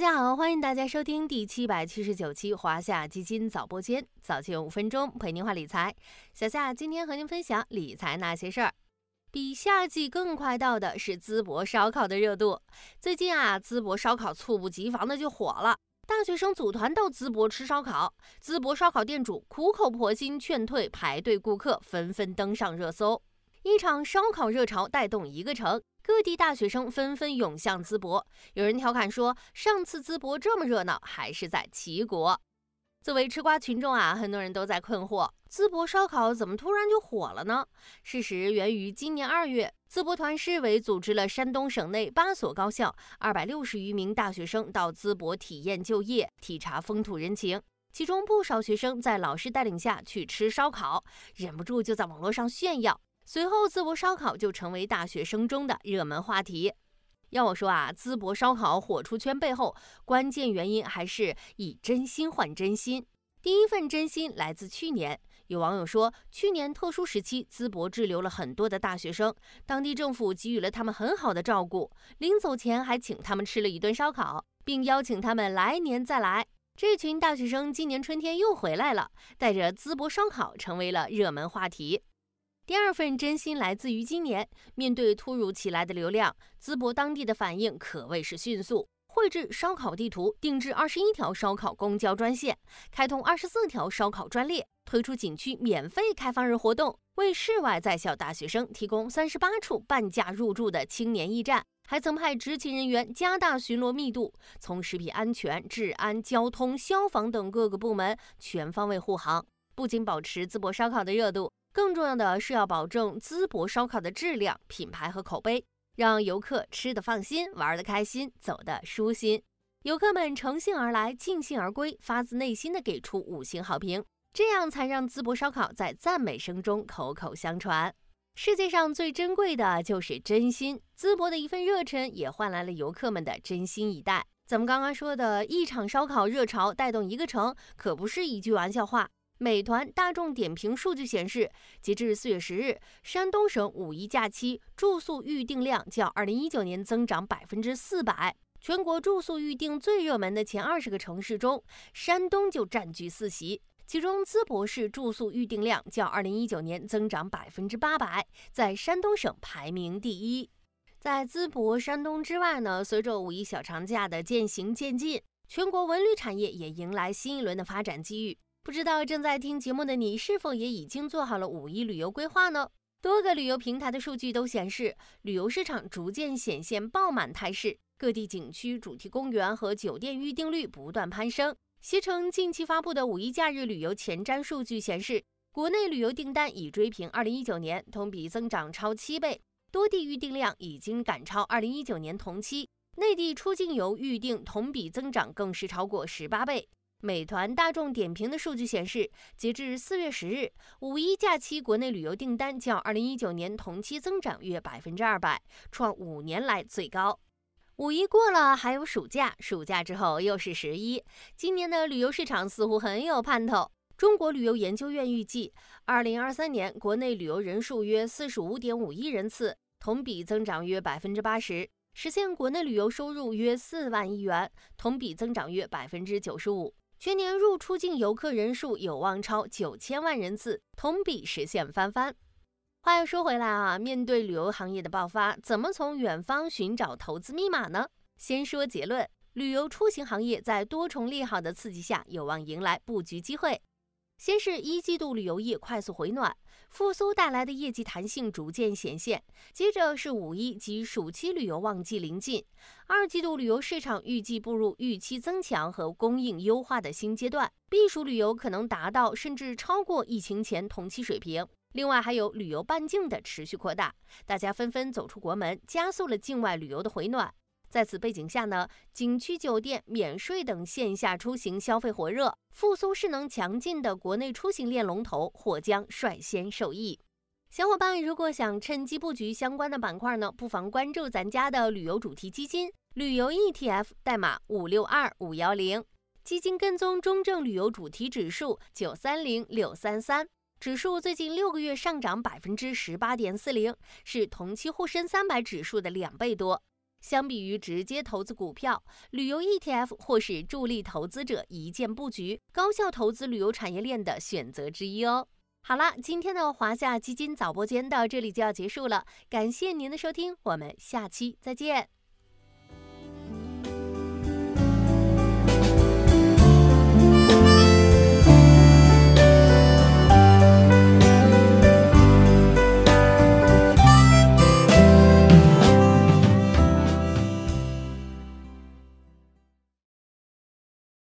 大家好，欢迎大家收听第七百七十九期华夏基金早播间，早间五分钟陪您话理财。小夏今天和您分享理财那些事儿。比夏季更快到的是淄博烧烤的热度。最近啊，淄博烧烤猝不及防的就火了，大学生组团到淄博吃烧烤，淄博烧烤店主苦口婆心劝退排队顾客，纷纷登上热搜。一场烧烤热潮带动一个城，各地大学生纷纷涌向淄博。有人调侃说，上次淄博这么热闹，还是在齐国。作为吃瓜群众啊，很多人都在困惑：淄博烧烤怎么突然就火了呢？事实源于今年二月，淄博团市委组织了山东省内八所高校二百六十余名大学生到淄博体验就业、体察风土人情。其中不少学生在老师带领下去吃烧烤，忍不住就在网络上炫耀。随后，淄博烧烤就成为大学生中的热门话题。要我说啊，淄博烧烤火出圈背后，关键原因还是以真心换真心。第一份真心来自去年，有网友说，去年特殊时期，淄博滞留了很多的大学生，当地政府给予了他们很好的照顾，临走前还请他们吃了一顿烧烤，并邀请他们来年再来。这群大学生今年春天又回来了，带着淄博烧烤成为了热门话题。第二份真心来自于今年，面对突如其来的流量，淄博当地的反应可谓是迅速，绘制烧烤地图，定制二十一条烧烤公交专线，开通二十四条烧烤专列，推出景区免费开放日活动，为市外在校大学生提供三十八处半价入住的青年驿站，还曾派执勤人员加大巡逻密度，从食品安全、治安、交通、消防等各个部门全方位护航，不仅保持淄博烧烤的热度。更重要的是要保证淄博烧烤的质量、品牌和口碑，让游客吃得放心、玩得开心、走得舒心。游客们乘兴而来、尽兴而归，发自内心的给出五星好评，这样才让淄博烧烤在赞美声中口口相传。世界上最珍贵的就是真心，淄博的一份热忱也换来了游客们的真心以待。咱们刚刚说的一场烧烤热潮带动一个城，可不是一句玩笑话。美团、大众点评数据显示，截至四月十日，山东省五一假期住宿预订量较二零一九年增长百分之四百。全国住宿预订最热门的前二十个城市中，山东就占据四席。其中，淄博市住宿预订量较二零一九年增长百分之八百，在山东省排名第一。在淄博、山东之外呢，随着五一小长假的渐行渐近，全国文旅产业也迎来新一轮的发展机遇。不知道正在听节目的你是否也已经做好了五一旅游规划呢？多个旅游平台的数据都显示，旅游市场逐渐显现爆满态势，各地景区、主题公园和酒店预订率不断攀升。携程近期发布的五一假日旅游前瞻数据显示，国内旅游订单已追平2019年，同比增长超七倍，多地预订量已经赶超2019年同期，内地出境游预订同比增长更是超过十八倍。美团、大众点评的数据显示，截至四月十日，五一假期国内旅游订单较二零一九年同期增长约百分之二百，创五年来最高。五一过了，还有暑假，暑假之后又是十一，今年的旅游市场似乎很有盼头。中国旅游研究院预计，二零二三年国内旅游人数约四十五点五亿人次，同比增长约百分之八十，实现国内旅游收入约四万亿元，同比增长约百分之九十五。全年入出境游客人数有望超九千万人次，同比实现翻番。话又说回来啊，面对旅游行业的爆发，怎么从远方寻找投资密码呢？先说结论，旅游出行行业在多重利好的刺激下，有望迎来布局机会。先是一季度旅游业快速回暖，复苏带来的业绩弹性逐渐显现。接着是五一及暑期旅游旺季临近，二季度旅游市场预计步入预期增强和供应优化的新阶段，避暑旅游可能达到甚至超过疫情前同期水平。另外还有旅游半径的持续扩大，大家纷纷走出国门，加速了境外旅游的回暖。在此背景下呢，景区、酒店、免税等线下出行消费火热，复苏势能强劲的国内出行链龙头或将率先受益。小伙伴如果想趁机布局相关的板块呢，不妨关注咱家的旅游主题基金旅游 ETF，代码五六二五幺零，基金跟踪中证旅游主题指数九三零六三三，指数最近六个月上涨百分之十八点四零，是同期沪深三百指数的两倍多。相比于直接投资股票，旅游 ETF 或是助力投资者一键布局、高效投资旅游产业链的选择之一哦。好啦，今天的华夏基金早播间到这里就要结束了，感谢您的收听，我们下期再见。